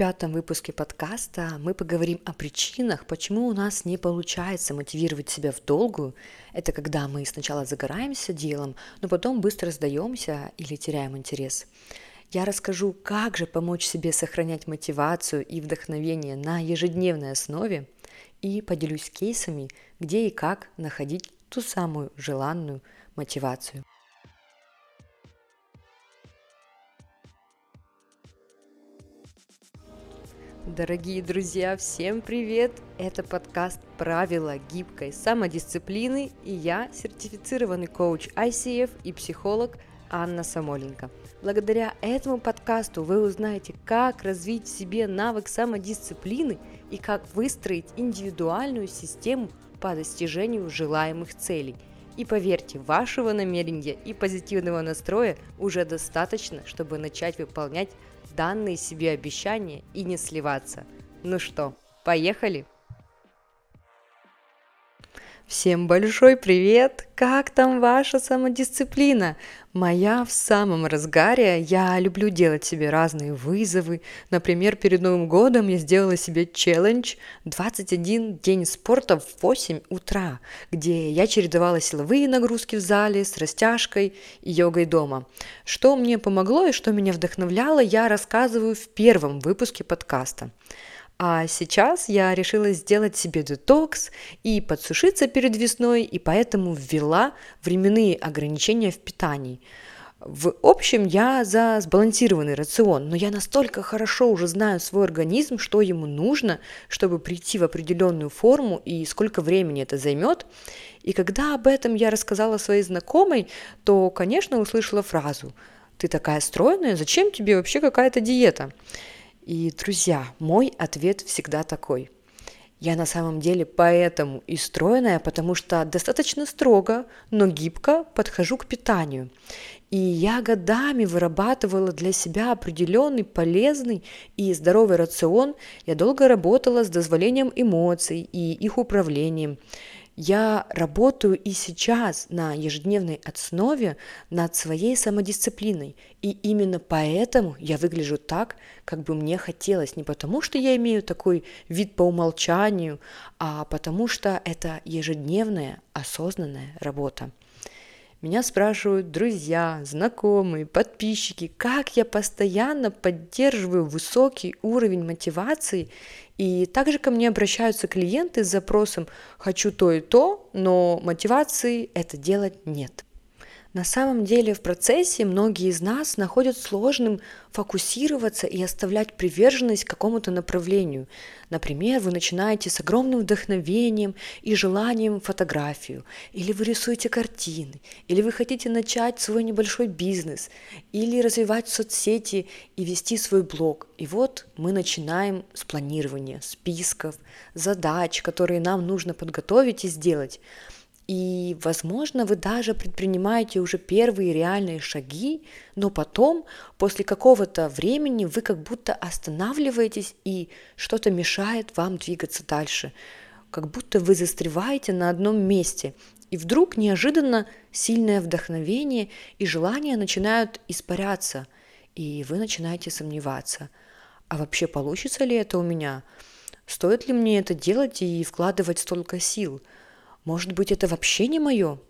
пятом выпуске подкаста мы поговорим о причинах, почему у нас не получается мотивировать себя в долгую. Это когда мы сначала загораемся делом, но потом быстро сдаемся или теряем интерес. Я расскажу, как же помочь себе сохранять мотивацию и вдохновение на ежедневной основе и поделюсь кейсами, где и как находить ту самую желанную мотивацию. Дорогие друзья, всем привет! Это подкаст «Правила гибкой самодисциплины» и я, сертифицированный коуч ICF и психолог Анна Самоленко. Благодаря этому подкасту вы узнаете, как развить в себе навык самодисциплины и как выстроить индивидуальную систему по достижению желаемых целей. И поверьте, вашего намерения и позитивного настроя уже достаточно, чтобы начать выполнять данные себе обещания и не сливаться. Ну что, поехали? Всем большой привет! Как там ваша самодисциплина? Моя в самом разгаре. Я люблю делать себе разные вызовы. Например, перед Новым годом я сделала себе челлендж 21 день спорта в 8 утра, где я чередовала силовые нагрузки в зале с растяжкой и йогой дома. Что мне помогло и что меня вдохновляло, я рассказываю в первом выпуске подкаста. А сейчас я решила сделать себе детокс и подсушиться перед весной, и поэтому ввела временные ограничения в питании. В общем, я за сбалансированный рацион, но я настолько хорошо уже знаю свой организм, что ему нужно, чтобы прийти в определенную форму и сколько времени это займет. И когда об этом я рассказала своей знакомой, то, конечно, услышала фразу «Ты такая стройная, зачем тебе вообще какая-то диета?» И, друзья, мой ответ всегда такой. Я на самом деле поэтому и стройная, потому что достаточно строго, но гибко подхожу к питанию. И я годами вырабатывала для себя определенный полезный и здоровый рацион. Я долго работала с дозволением эмоций и их управлением. Я работаю и сейчас на ежедневной основе над своей самодисциплиной. И именно поэтому я выгляжу так, как бы мне хотелось. Не потому, что я имею такой вид по умолчанию, а потому что это ежедневная осознанная работа. Меня спрашивают друзья, знакомые, подписчики, как я постоянно поддерживаю высокий уровень мотивации. И также ко мне обращаются клиенты с запросом «хочу то и то», но мотивации это делать нет. На самом деле в процессе многие из нас находят сложным фокусироваться и оставлять приверженность какому-то направлению. Например, вы начинаете с огромным вдохновением и желанием фотографию, или вы рисуете картины, или вы хотите начать свой небольшой бизнес, или развивать соцсети и вести свой блог. И вот мы начинаем с планирования списков, задач, которые нам нужно подготовить и сделать. И, возможно, вы даже предпринимаете уже первые реальные шаги, но потом, после какого-то времени, вы как будто останавливаетесь и что-то мешает вам двигаться дальше. Как будто вы застреваете на одном месте. И вдруг неожиданно сильное вдохновение и желание начинают испаряться, и вы начинаете сомневаться. А вообще получится ли это у меня? Стоит ли мне это делать и вкладывать столько сил – может быть, это вообще не мое?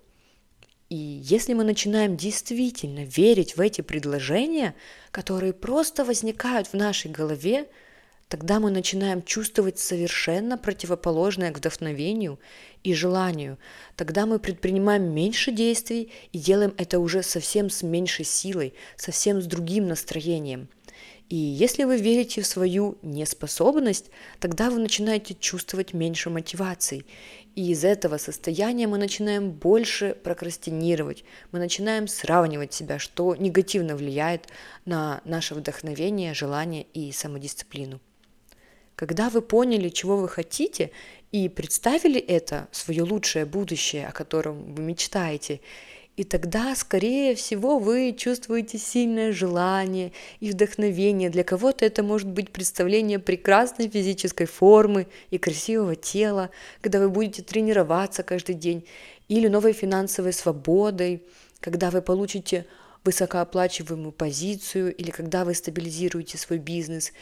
И если мы начинаем действительно верить в эти предложения, которые просто возникают в нашей голове, тогда мы начинаем чувствовать совершенно противоположное к вдохновению и желанию. Тогда мы предпринимаем меньше действий и делаем это уже совсем с меньшей силой, совсем с другим настроением. И если вы верите в свою неспособность, тогда вы начинаете чувствовать меньше мотивации. И из этого состояния мы начинаем больше прокрастинировать, мы начинаем сравнивать себя, что негативно влияет на наше вдохновение, желание и самодисциплину. Когда вы поняли, чего вы хотите, и представили это, свое лучшее будущее, о котором вы мечтаете, и тогда, скорее всего, вы чувствуете сильное желание и вдохновение. Для кого-то это может быть представление прекрасной физической формы и красивого тела, когда вы будете тренироваться каждый день, или новой финансовой свободой, когда вы получите высокооплачиваемую позицию, или когда вы стабилизируете свой бизнес.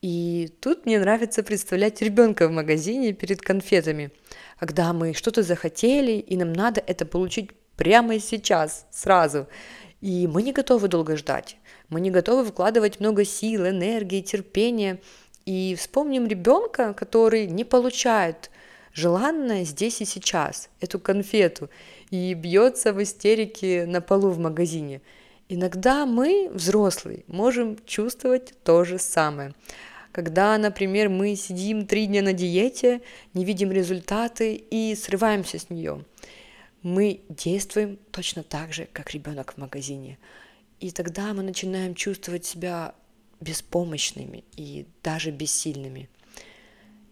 И тут мне нравится представлять ребенка в магазине перед конфетами, когда мы что-то захотели, и нам надо это получить прямо сейчас, сразу. И мы не готовы долго ждать. Мы не готовы вкладывать много сил, энергии, терпения. И вспомним ребенка, который не получает желанное здесь и сейчас, эту конфету, и бьется в истерике на полу в магазине. Иногда мы, взрослые, можем чувствовать то же самое. Когда, например, мы сидим три дня на диете, не видим результаты и срываемся с нее. Мы действуем точно так же, как ребенок в магазине. И тогда мы начинаем чувствовать себя беспомощными и даже бессильными.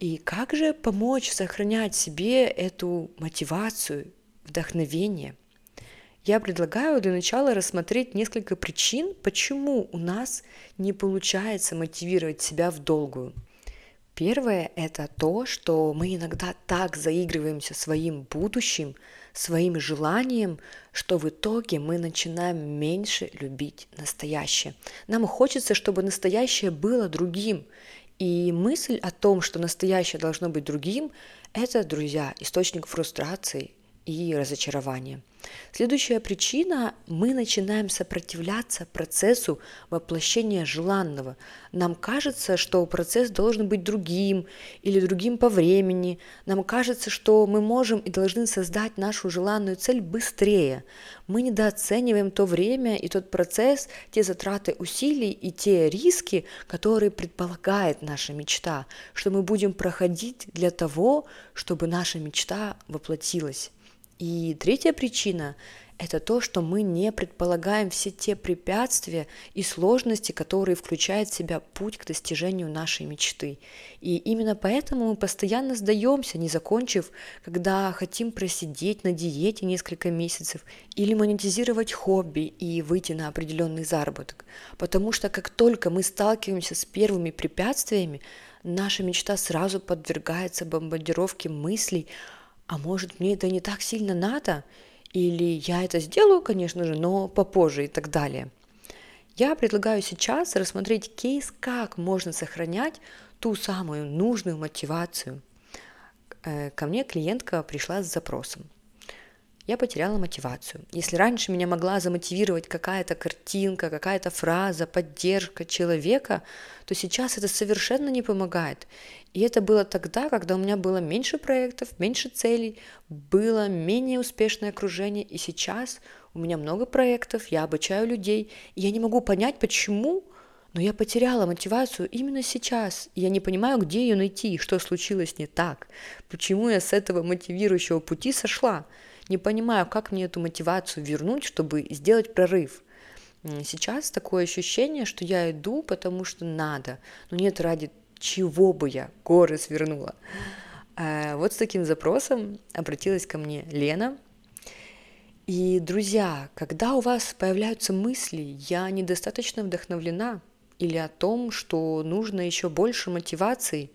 И как же помочь сохранять себе эту мотивацию, вдохновение? Я предлагаю для начала рассмотреть несколько причин, почему у нас не получается мотивировать себя в долгую. Первое – это то, что мы иногда так заигрываемся своим будущим, своим желанием, что в итоге мы начинаем меньше любить настоящее. Нам хочется, чтобы настоящее было другим, и мысль о том, что настоящее должно быть другим, это, друзья, источник фрустрации и разочарования. Следующая причина – мы начинаем сопротивляться процессу воплощения желанного. Нам кажется, что процесс должен быть другим или другим по времени. Нам кажется, что мы можем и должны создать нашу желанную цель быстрее. Мы недооцениваем то время и тот процесс, те затраты усилий и те риски, которые предполагает наша мечта, что мы будем проходить для того, чтобы наша мечта воплотилась. И третья причина – это то, что мы не предполагаем все те препятствия и сложности, которые включает в себя путь к достижению нашей мечты. И именно поэтому мы постоянно сдаемся, не закончив, когда хотим просидеть на диете несколько месяцев или монетизировать хобби и выйти на определенный заработок. Потому что как только мы сталкиваемся с первыми препятствиями, наша мечта сразу подвергается бомбардировке мыслей а может мне это не так сильно надо, или я это сделаю, конечно же, но попозже и так далее. Я предлагаю сейчас рассмотреть кейс, как можно сохранять ту самую нужную мотивацию. Э, ко мне клиентка пришла с запросом – я потеряла мотивацию. Если раньше меня могла замотивировать какая-то картинка, какая-то фраза, поддержка человека, то сейчас это совершенно не помогает. И это было тогда, когда у меня было меньше проектов, меньше целей, было менее успешное окружение, и сейчас у меня много проектов, я обучаю людей, и я не могу понять, почему, но я потеряла мотивацию именно сейчас. И я не понимаю, где ее найти, что случилось не так, почему я с этого мотивирующего пути сошла не понимаю, как мне эту мотивацию вернуть, чтобы сделать прорыв. Сейчас такое ощущение, что я иду, потому что надо, но нет ради чего бы я горы свернула. Э, вот с таким запросом обратилась ко мне Лена. И, друзья, когда у вас появляются мысли, я недостаточно вдохновлена, или о том, что нужно еще больше мотивации,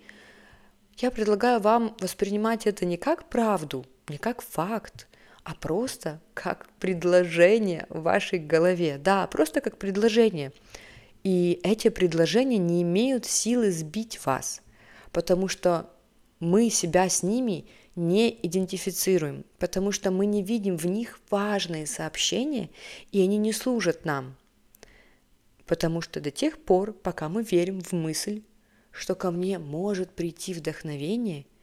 я предлагаю вам воспринимать это не как правду, не как факт, а просто как предложение в вашей голове. Да, просто как предложение. И эти предложения не имеют силы сбить вас, потому что мы себя с ними не идентифицируем, потому что мы не видим в них важные сообщения, и они не служат нам. Потому что до тех пор, пока мы верим в мысль, что ко мне может прийти вдохновение –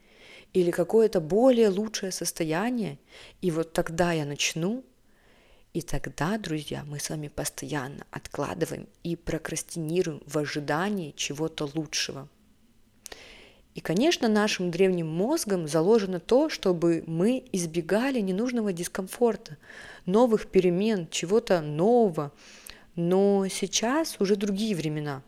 или какое-то более лучшее состояние, и вот тогда я начну, и тогда, друзья, мы с вами постоянно откладываем и прокрастинируем в ожидании чего-то лучшего. И, конечно, нашим древним мозгом заложено то, чтобы мы избегали ненужного дискомфорта, новых перемен, чего-то нового. Но сейчас уже другие времена.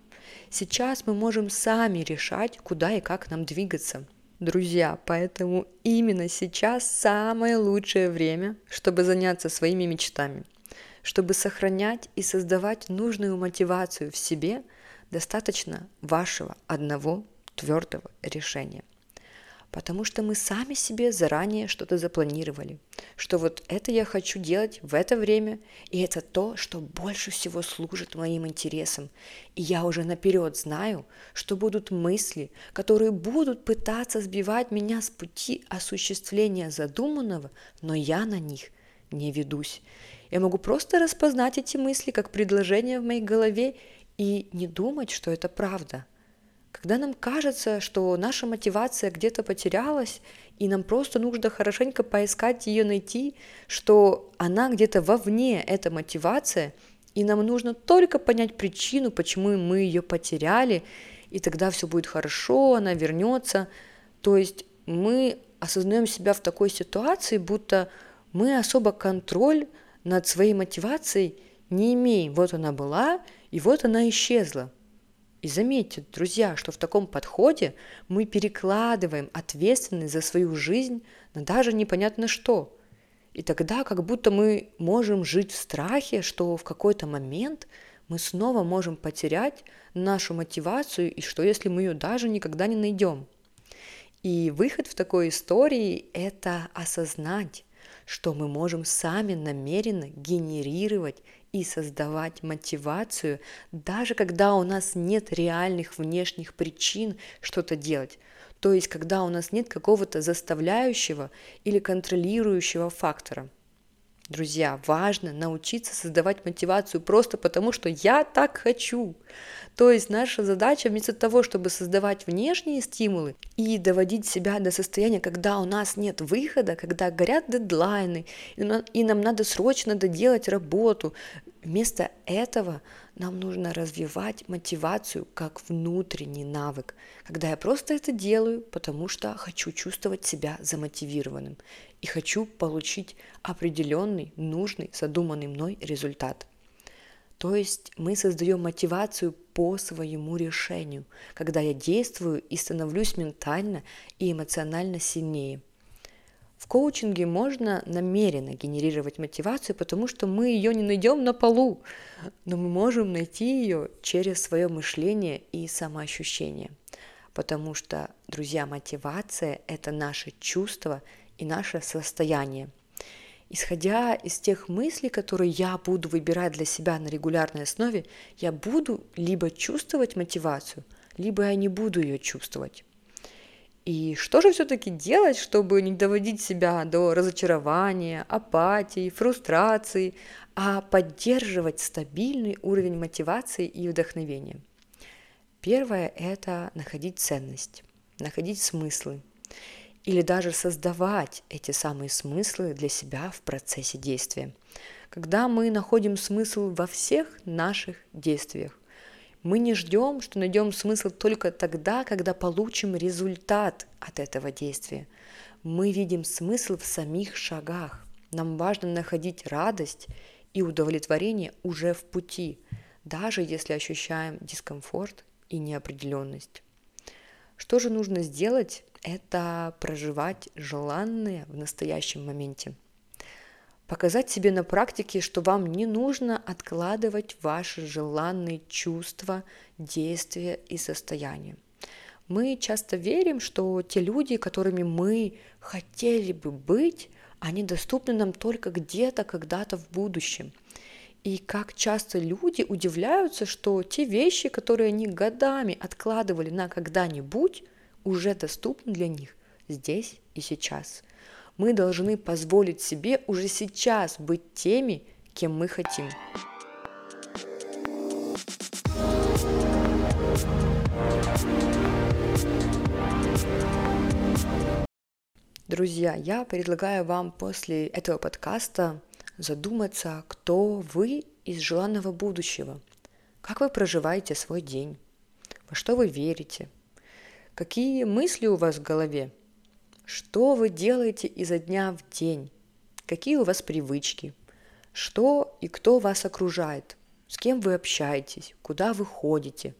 Сейчас мы можем сами решать, куда и как нам двигаться – друзья, поэтому именно сейчас самое лучшее время, чтобы заняться своими мечтами, чтобы сохранять и создавать нужную мотивацию в себе, достаточно вашего одного твердого решения. Потому что мы сами себе заранее что-то запланировали, что вот это я хочу делать в это время, и это то, что больше всего служит моим интересам. И я уже наперед знаю, что будут мысли, которые будут пытаться сбивать меня с пути осуществления задуманного, но я на них не ведусь. Я могу просто распознать эти мысли как предложения в моей голове и не думать, что это правда – когда нам кажется, что наша мотивация где-то потерялась, и нам просто нужно хорошенько поискать ее найти, что она где-то вовне, эта мотивация, и нам нужно только понять причину, почему мы ее потеряли, и тогда все будет хорошо, она вернется. То есть мы осознаем себя в такой ситуации, будто мы особо контроль над своей мотивацией не имеем. Вот она была, и вот она исчезла. И заметьте, друзья, что в таком подходе мы перекладываем ответственность за свою жизнь на даже непонятно что. И тогда как будто мы можем жить в страхе, что в какой-то момент мы снова можем потерять нашу мотивацию, и что если мы ее даже никогда не найдем. И выход в такой истории – это осознать, что мы можем сами намеренно генерировать и создавать мотивацию, даже когда у нас нет реальных внешних причин что-то делать. То есть, когда у нас нет какого-то заставляющего или контролирующего фактора. Друзья, важно научиться создавать мотивацию просто потому, что я так хочу. То есть наша задача вместо того, чтобы создавать внешние стимулы и доводить себя до состояния, когда у нас нет выхода, когда горят дедлайны, и нам надо срочно доделать работу, вместо этого нам нужно развивать мотивацию как внутренний навык, когда я просто это делаю, потому что хочу чувствовать себя замотивированным и хочу получить определенный, нужный, задуманный мной результат – то есть мы создаем мотивацию по своему решению, когда я действую и становлюсь ментально и эмоционально сильнее. В коучинге можно намеренно генерировать мотивацию, потому что мы ее не найдем на полу, но мы можем найти ее через свое мышление и самоощущение. Потому что, друзья, мотивация – это наше чувство и наше состояние – исходя из тех мыслей, которые я буду выбирать для себя на регулярной основе, я буду либо чувствовать мотивацию, либо я не буду ее чувствовать. И что же все-таки делать, чтобы не доводить себя до разочарования, апатии, фрустрации, а поддерживать стабильный уровень мотивации и вдохновения? Первое – это находить ценность, находить смыслы или даже создавать эти самые смыслы для себя в процессе действия. Когда мы находим смысл во всех наших действиях, мы не ждем, что найдем смысл только тогда, когда получим результат от этого действия. Мы видим смысл в самих шагах. Нам важно находить радость и удовлетворение уже в пути, даже если ощущаем дискомфорт и неопределенность. Что же нужно сделать, это проживать желанное в настоящем моменте. Показать себе на практике, что вам не нужно откладывать ваши желанные чувства, действия и состояния. Мы часто верим, что те люди, которыми мы хотели бы быть, они доступны нам только где-то, когда-то в будущем. И как часто люди удивляются, что те вещи, которые они годами откладывали на когда-нибудь, уже доступны для них здесь и сейчас. Мы должны позволить себе уже сейчас быть теми, кем мы хотим. Друзья, я предлагаю вам после этого подкаста задуматься, кто вы из желанного будущего, как вы проживаете свой день, во что вы верите – Какие мысли у вас в голове? Что вы делаете изо дня в день? Какие у вас привычки? Что и кто вас окружает? С кем вы общаетесь? Куда вы ходите?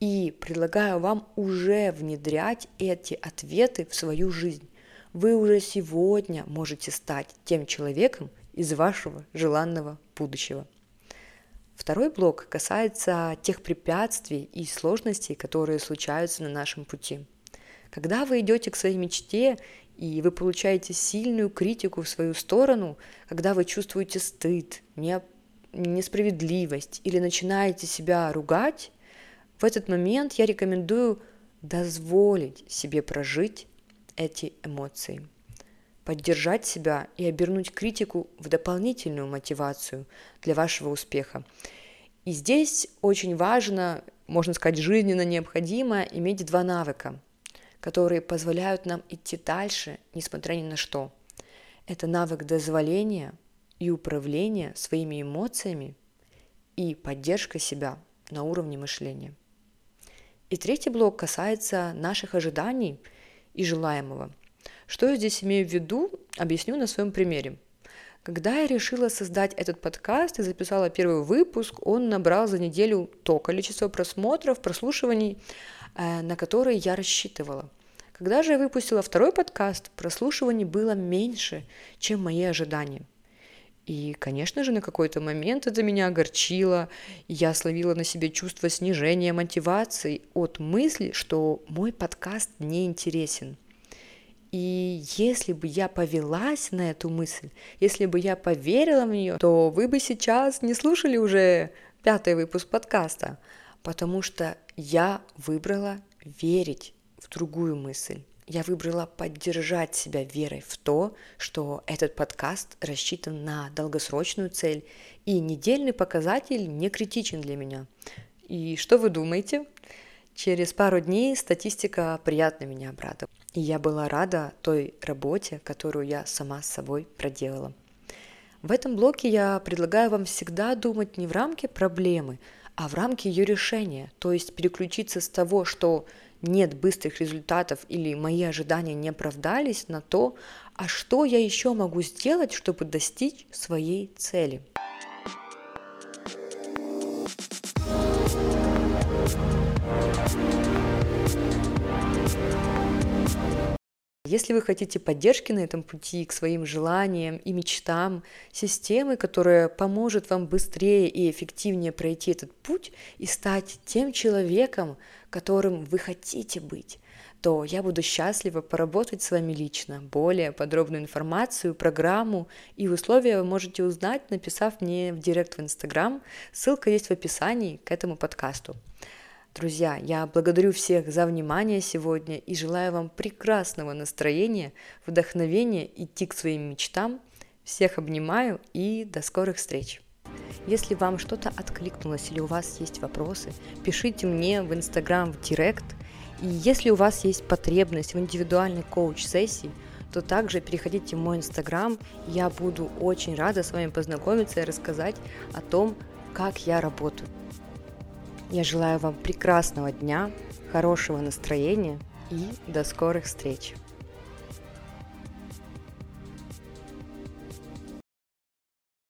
И предлагаю вам уже внедрять эти ответы в свою жизнь. Вы уже сегодня можете стать тем человеком из вашего желанного будущего. Второй блок касается тех препятствий и сложностей, которые случаются на нашем пути. Когда вы идете к своей мечте, и вы получаете сильную критику в свою сторону, когда вы чувствуете стыд, несправедливость или начинаете себя ругать, в этот момент я рекомендую дозволить себе прожить эти эмоции, поддержать себя и обернуть критику в дополнительную мотивацию для вашего успеха. И здесь очень важно, можно сказать, жизненно необходимо иметь два навыка, которые позволяют нам идти дальше, несмотря ни на что. Это навык дозволения и управления своими эмоциями и поддержка себя на уровне мышления. И третий блок касается наших ожиданий и желаемого. Что я здесь имею в виду, объясню на своем примере. Когда я решила создать этот подкаст и записала первый выпуск, он набрал за неделю то количество просмотров, прослушиваний, на которые я рассчитывала. Когда же я выпустила второй подкаст, прослушиваний было меньше, чем мои ожидания. И, конечно же, на какой-то момент это меня огорчило, я словила на себе чувство снижения мотивации от мысли, что мой подкаст не интересен. И если бы я повелась на эту мысль, если бы я поверила в нее, то вы бы сейчас не слушали уже пятый выпуск подкаста, потому что я выбрала верить в другую мысль. Я выбрала поддержать себя верой в то, что этот подкаст рассчитан на долгосрочную цель, и недельный показатель не критичен для меня. И что вы думаете? Через пару дней статистика приятно меня обрадовала. И я была рада той работе, которую я сама с собой проделала. В этом блоке я предлагаю вам всегда думать не в рамке проблемы, а в рамке ее решения, то есть переключиться с того, что нет быстрых результатов или мои ожидания не оправдались, на то, а что я еще могу сделать, чтобы достичь своей цели. Если вы хотите поддержки на этом пути к своим желаниям и мечтам, системы, которая поможет вам быстрее и эффективнее пройти этот путь и стать тем человеком, которым вы хотите быть, то я буду счастлива поработать с вами лично. Более подробную информацию, программу и условия вы можете узнать, написав мне в директ в Инстаграм. Ссылка есть в описании к этому подкасту. Друзья, я благодарю всех за внимание сегодня и желаю вам прекрасного настроения, вдохновения идти к своим мечтам. Всех обнимаю и до скорых встреч! Если вам что-то откликнулось или у вас есть вопросы, пишите мне в Инстаграм в Директ. И если у вас есть потребность в индивидуальной коуч-сессии, то также переходите в мой Инстаграм. Я буду очень рада с вами познакомиться и рассказать о том, как я работаю. Я желаю вам прекрасного дня, хорошего настроения и до скорых встреч!